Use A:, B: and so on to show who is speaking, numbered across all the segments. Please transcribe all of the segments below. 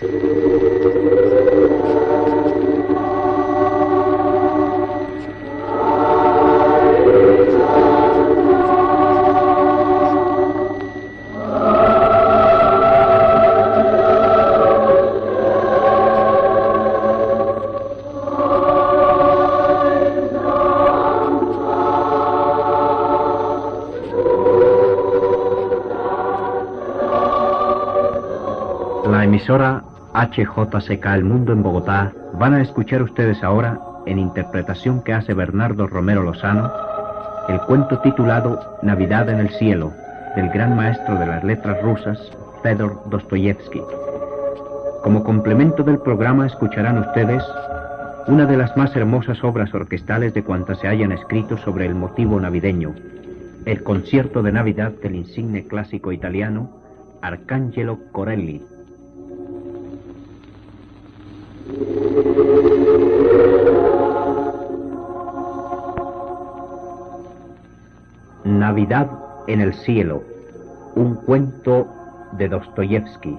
A: La HJCK El Mundo en Bogotá van a escuchar ustedes ahora, en interpretación que hace Bernardo Romero Lozano, el cuento titulado Navidad en el Cielo, del gran maestro de las letras rusas, Fedor Dostoyevsky. Como complemento del programa escucharán ustedes una de las más hermosas obras orquestales de cuantas se hayan escrito sobre el motivo navideño, el concierto de Navidad del insigne clásico italiano Arcangelo Corelli, Navidad en el cielo, un cuento de Dostoyevsky.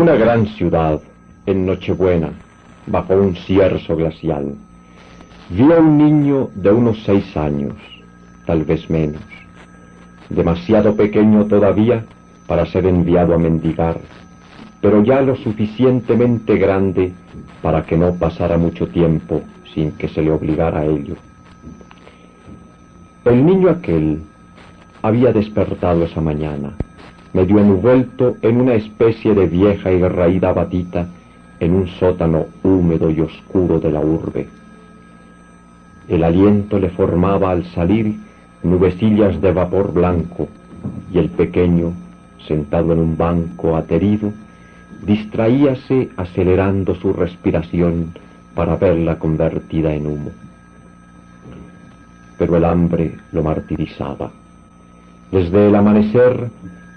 B: Una gran ciudad, en Nochebuena, bajo un cierzo glacial, vi a un niño de unos seis años, tal vez menos, demasiado pequeño todavía para ser enviado a mendigar, pero ya lo suficientemente grande para que no pasara mucho tiempo sin que se le obligara a ello. El niño aquel había despertado esa mañana, medio envuelto en una especie de vieja y raída batita en un sótano húmedo y oscuro de la urbe. El aliento le formaba al salir nubecillas de vapor blanco y el pequeño, sentado en un banco aterido, distraíase acelerando su respiración para verla convertida en humo. Pero el hambre lo martirizaba. Desde el amanecer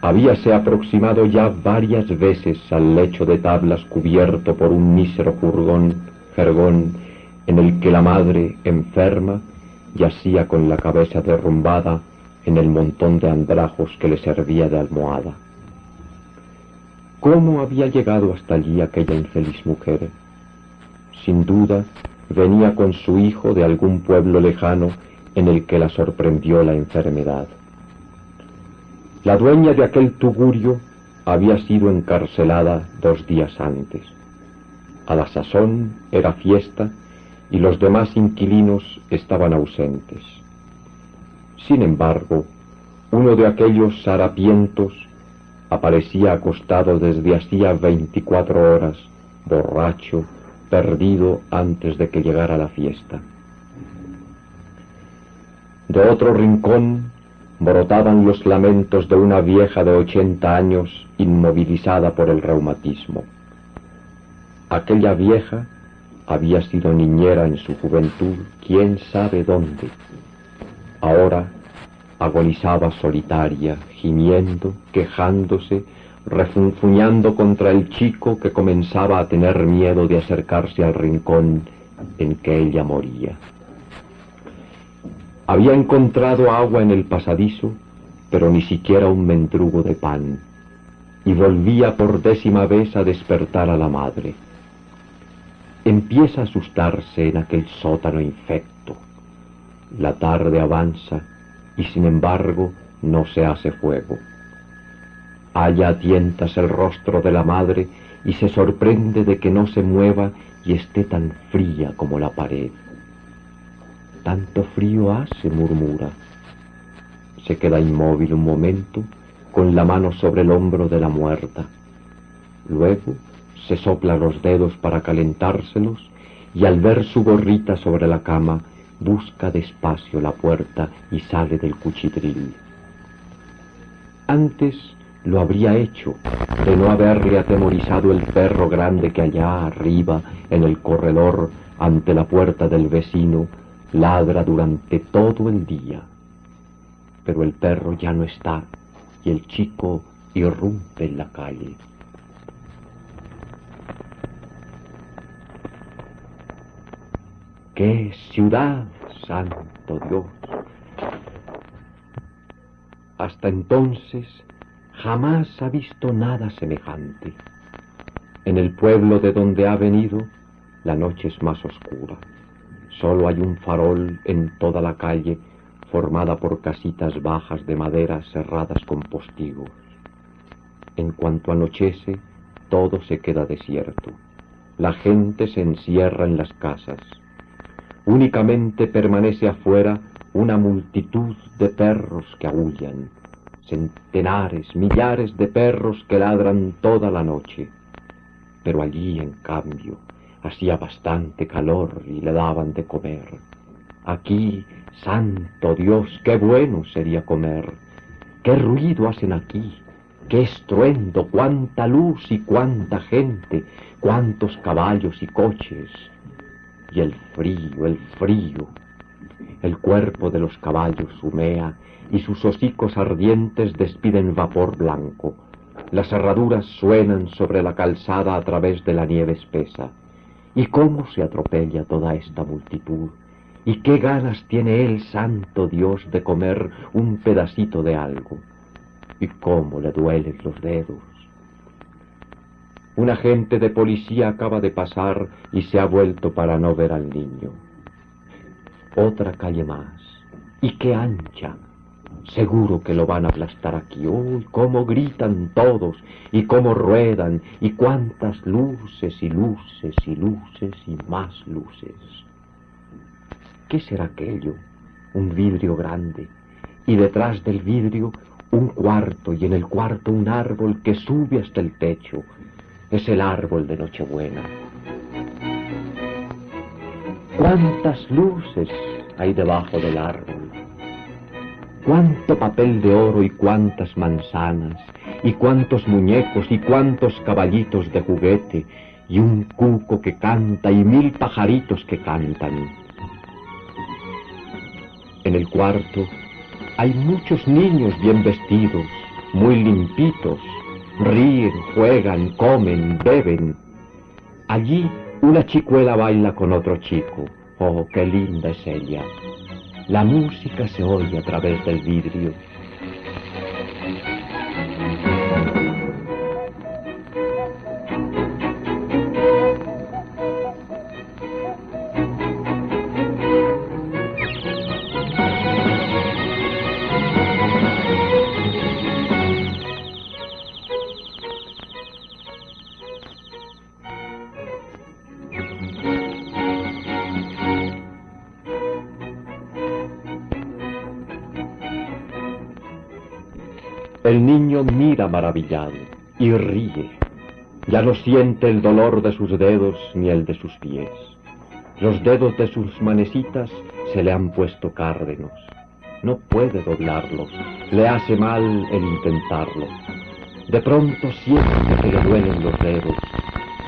B: habíase aproximado ya varias veces al lecho de tablas cubierto por un mísero jergón, en el que la madre, enferma, yacía con la cabeza derrumbada en el montón de andrajos que le servía de almohada. ¿Cómo había llegado hasta allí aquella infeliz mujer? Sin duda, venía con su hijo de algún pueblo lejano en el que la sorprendió la enfermedad. La dueña de aquel tugurio había sido encarcelada dos días antes. A la sazón era fiesta y los demás inquilinos estaban ausentes. Sin embargo, uno de aquellos harapientos aparecía acostado desde hacía veinticuatro horas, borracho, perdido antes de que llegara la fiesta. De otro rincón brotaban los lamentos de una vieja de ochenta años inmovilizada por el reumatismo. Aquella vieja había sido niñera en su juventud, quién sabe dónde. Ahora agonizaba solitaria, gimiendo, quejándose, refunfuñando contra el chico que comenzaba a tener miedo de acercarse al rincón en que ella moría. Había encontrado agua en el pasadizo, pero ni siquiera un mendrugo de pan, y volvía por décima vez a despertar a la madre. Empieza a asustarse en aquel sótano infecto. La tarde avanza y sin embargo no se hace fuego. Halla a tientas el rostro de la madre y se sorprende de que no se mueva y esté tan fría como la pared. Tanto frío hace, murmura. Se queda inmóvil un momento, con la mano sobre el hombro de la muerta. Luego se sopla los dedos para calentárselos y al ver su gorrita sobre la cama, busca despacio la puerta y sale del cuchitril. Antes lo habría hecho de no haberle atemorizado el perro grande que allá arriba en el corredor ante la puerta del vecino ladra durante todo el día. Pero el perro ya no está y el chico irrumpe en la calle. ¡Qué ciudad, santo Dios! Hasta entonces jamás ha visto nada semejante. En el pueblo de donde ha venido, la noche es más oscura. Solo hay un farol en toda la calle formada por casitas bajas de madera cerradas con postigos. En cuanto anochece, todo se queda desierto. La gente se encierra en las casas únicamente permanece afuera una multitud de perros que aullan, centenares, millares de perros que ladran toda la noche. Pero allí, en cambio, hacía bastante calor y le daban de comer. Aquí, santo Dios, qué bueno sería comer. Qué ruido hacen aquí, qué estruendo, cuánta luz y cuánta gente, cuántos caballos y coches y el frío, el frío. El cuerpo de los caballos humea y sus hocicos ardientes despiden vapor blanco. Las herraduras suenan sobre la calzada a través de la nieve espesa. ¿Y cómo se atropella toda esta multitud? ¿Y qué ganas tiene el santo Dios de comer un pedacito de algo? ¿Y cómo le duelen los dedos? Un agente de policía acaba de pasar y se ha vuelto para no ver al niño. Otra calle más. Y qué ancha. Seguro que lo van a aplastar aquí. ¡Uy, cómo gritan todos! Y cómo ruedan. Y cuántas luces y luces y luces y más luces. ¿Qué será aquello? Un vidrio grande. Y detrás del vidrio un cuarto y en el cuarto un árbol que sube hasta el techo es el árbol de Nochebuena. ¿Cuántas luces hay debajo del árbol? ¿Cuánto papel de oro y cuántas manzanas? ¿Y cuántos muñecos y cuántos caballitos de juguete? Y un cuco que canta y mil pajaritos que cantan. En el cuarto hay muchos niños bien vestidos, muy limpitos, Ríen, juegan, comen, beben. Allí una chicuela baila con otro chico. Oh, qué linda es ella. La música se oye a través del vidrio. El niño mira maravillado y ríe. Ya no siente el dolor de sus dedos ni el de sus pies. Los dedos de sus manecitas se le han puesto cárdenos. No puede doblarlos. Le hace mal el intentarlo. De pronto siente que le duelen los dedos.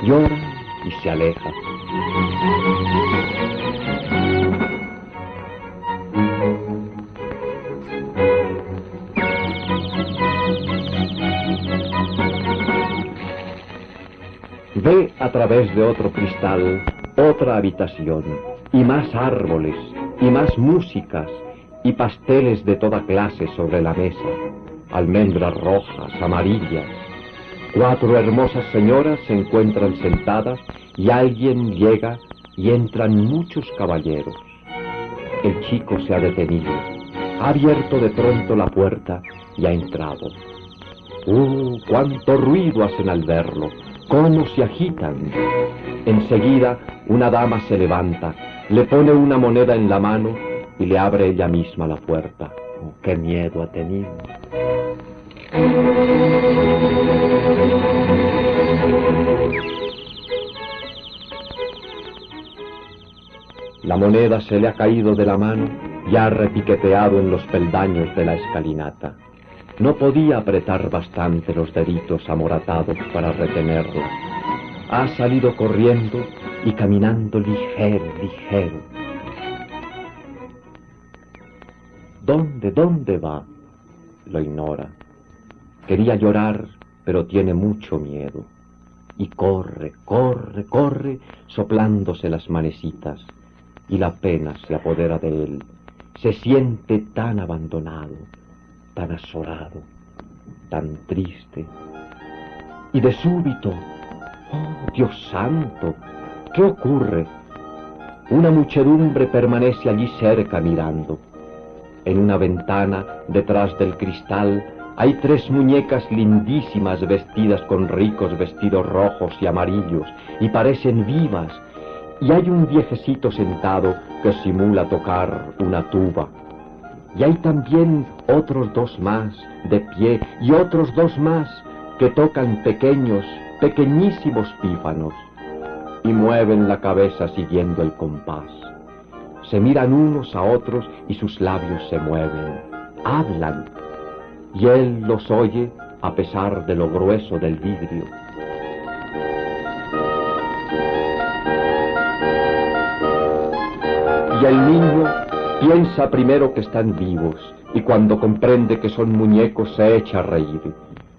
B: Llora y se aleja. Ve a través de otro cristal otra habitación, y más árboles, y más músicas, y pasteles de toda clase sobre la mesa, almendras rojas, amarillas. Cuatro hermosas señoras se encuentran sentadas y alguien llega y entran muchos caballeros. El chico se ha detenido, ha abierto de pronto la puerta y ha entrado. ¡Uh, cuánto ruido hacen al verlo! Cómo se agitan. Enseguida una dama se levanta, le pone una moneda en la mano y le abre ella misma la puerta. Oh, ¡Qué miedo ha tenido! La moneda se le ha caído de la mano y ha repiqueteado en los peldaños de la escalinata. No podía apretar bastante los deditos amoratados para retenerla. Ha salido corriendo y caminando ligero, ligero. ¿Dónde, dónde va? Lo ignora. Quería llorar, pero tiene mucho miedo. Y corre, corre, corre, soplándose las manecitas, y la pena se apodera de él. Se siente tan abandonado, tan asolado, tan triste. Y de súbito, oh Dios santo, ¿qué ocurre? Una muchedumbre permanece allí cerca mirando. En una ventana, detrás del cristal, hay tres muñecas lindísimas vestidas con ricos vestidos rojos y amarillos y parecen vivas. Y hay un viejecito sentado que simula tocar una tuba. Y hay también otros dos más de pie y otros dos más que tocan pequeños, pequeñísimos pífanos y mueven la cabeza siguiendo el compás. Se miran unos a otros y sus labios se mueven, hablan y él los oye a pesar de lo grueso del vidrio. Y el niño piensa primero que están vivos y cuando comprende que son muñecos se echa a reír.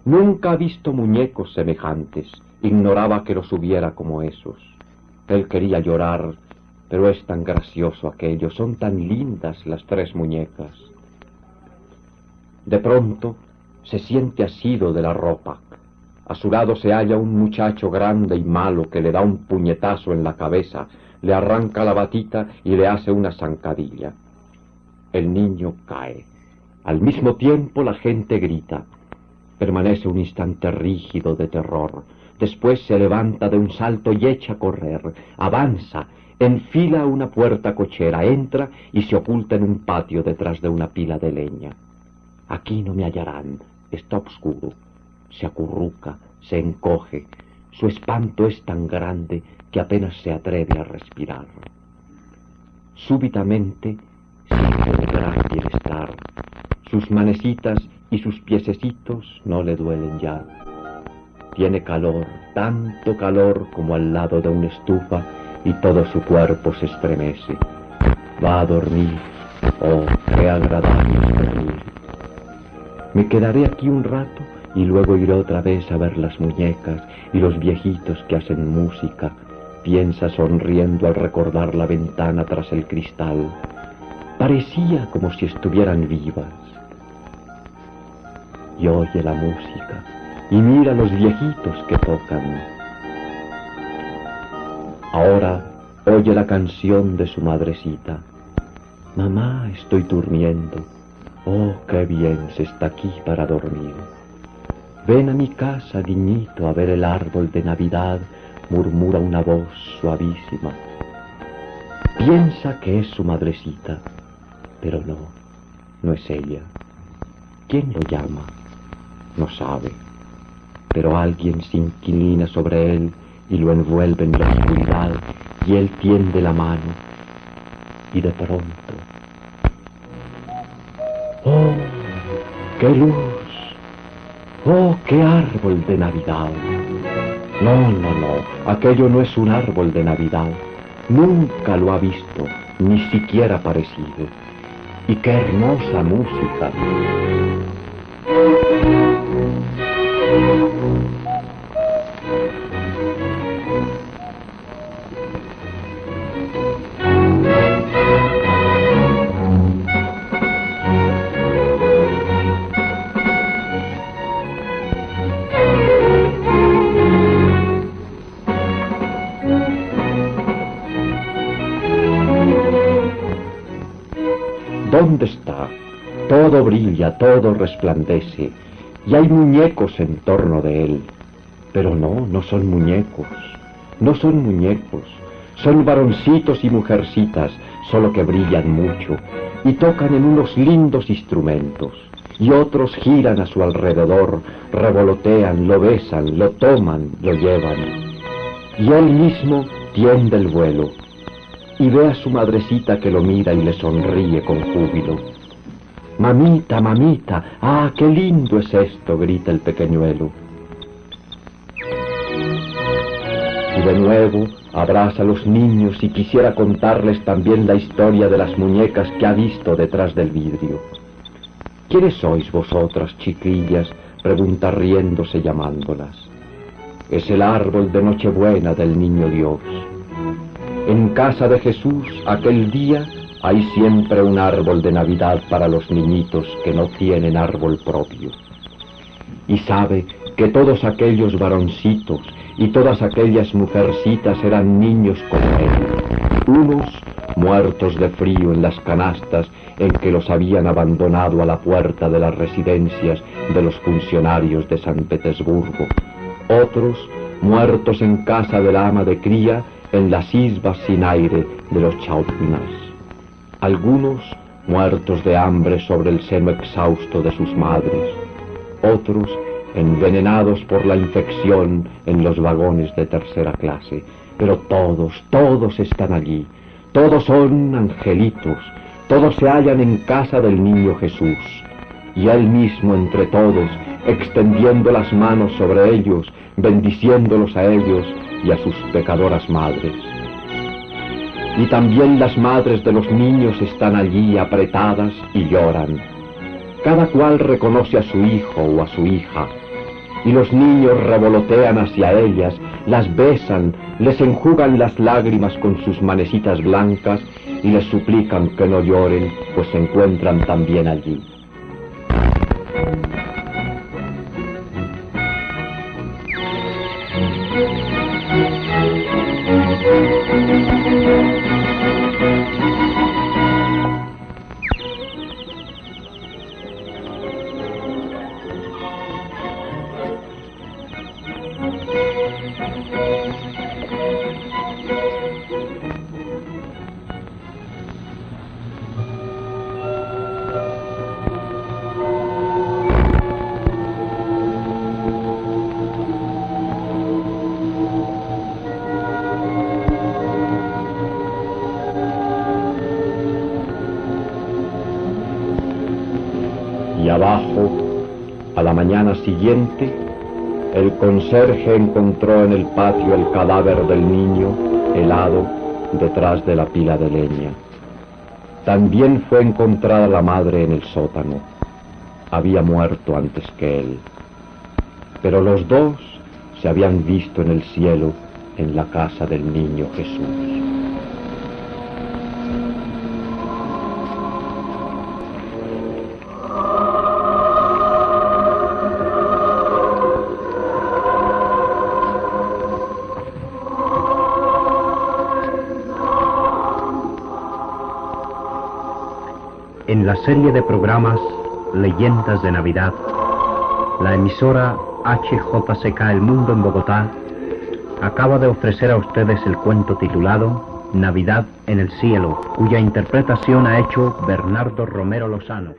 B: Nunca ha visto muñecos semejantes, ignoraba que los hubiera como esos. Él quería llorar, pero es tan gracioso aquello, son tan lindas las tres muñecas. De pronto se siente asido de la ropa. A su lado se halla un muchacho grande y malo que le da un puñetazo en la cabeza, le arranca la batita y le hace una zancadilla. El niño cae. Al mismo tiempo la gente grita. Permanece un instante rígido de terror. Después se levanta de un salto y echa a correr. Avanza, enfila una puerta cochera, entra y se oculta en un patio detrás de una pila de leña. Aquí no me hallarán, está oscuro. Se acurruca, se encoge. Su espanto es tan grande que apenas se atreve a respirar. Súbitamente bienestar. Sus manecitas y sus piececitos no le duelen ya. Tiene calor, tanto calor como al lado de una estufa y todo su cuerpo se estremece. Va a dormir. Oh, qué agradable es dormir. Me quedaré aquí un rato y luego iré otra vez a ver las muñecas y los viejitos que hacen música. Piensa sonriendo al recordar la ventana tras el cristal. Parecía como si estuvieran vivas. Y oye la música y mira los viejitos que tocan. Ahora oye la canción de su madrecita. Mamá, estoy durmiendo. Oh, qué bien se está aquí para dormir. Ven a mi casa, niñito, a ver el árbol de Navidad, murmura una voz suavísima. Piensa que es su madrecita, pero no, no es ella. ¿Quién lo llama? No sabe, pero alguien se inclina sobre él y lo envuelve en la oscuridad y él tiende la mano y de pronto ¡Oh, qué luz! ¡Oh, qué árbol de Navidad! No, no, no, aquello no es un árbol de Navidad. Nunca lo ha visto, ni siquiera parecido. Y qué hermosa música. ¿Dónde está? Todo brilla, todo resplandece, y hay muñecos en torno de él. Pero no, no son muñecos, no son muñecos, son varoncitos y mujercitas, solo que brillan mucho y tocan en unos lindos instrumentos. Y otros giran a su alrededor, revolotean, lo besan, lo toman, lo llevan. Y él mismo tiende el vuelo y ve a su madrecita que lo mira y le sonríe con júbilo. Mamita, mamita, ah, qué lindo es esto, grita el pequeñuelo. Y de nuevo abraza a los niños y quisiera contarles también la historia de las muñecas que ha visto detrás del vidrio. ¿Quiénes sois vosotras, chiquillas? pregunta riéndose llamándolas. Es el árbol de Nochebuena del Niño Dios. En casa de Jesús, aquel día, hay siempre un árbol de Navidad para los niñitos que no tienen árbol propio. Y sabe que todos aquellos varoncitos y todas aquellas mujercitas eran niños como él, unos muertos de frío en las canastas en que los habían abandonado a la puerta de las residencias de los funcionarios de San Petersburgo, otros muertos en casa de la ama de cría en las isbas sin aire de los Chautminas, algunos muertos de hambre sobre el seno exhausto de sus madres, otros envenenados por la infección en los vagones de tercera clase. Pero todos, todos están allí, todos son angelitos, todos se hallan en casa del niño Jesús. Y él mismo entre todos, extendiendo las manos sobre ellos, bendiciéndolos a ellos y a sus pecadoras madres. Y también las madres de los niños están allí apretadas y lloran. Cada cual reconoce a su hijo o a su hija, y los niños revolotean hacia ellas, las besan, les enjugan las lágrimas con sus manecitas blancas y les suplican que no lloren, pues se encuentran también allí. Y abajo, a la mañana siguiente, el conserje encontró en el patio el cadáver del niño helado detrás de la pila de leña. También fue encontrada la madre en el sótano. Había muerto antes que él. Pero los dos se habían visto en el cielo en la casa del niño Jesús.
A: Serie de programas Leyendas de Navidad, la emisora HJCK El Mundo en Bogotá acaba de ofrecer a ustedes el cuento titulado Navidad en el Cielo, cuya interpretación ha hecho Bernardo Romero Lozano.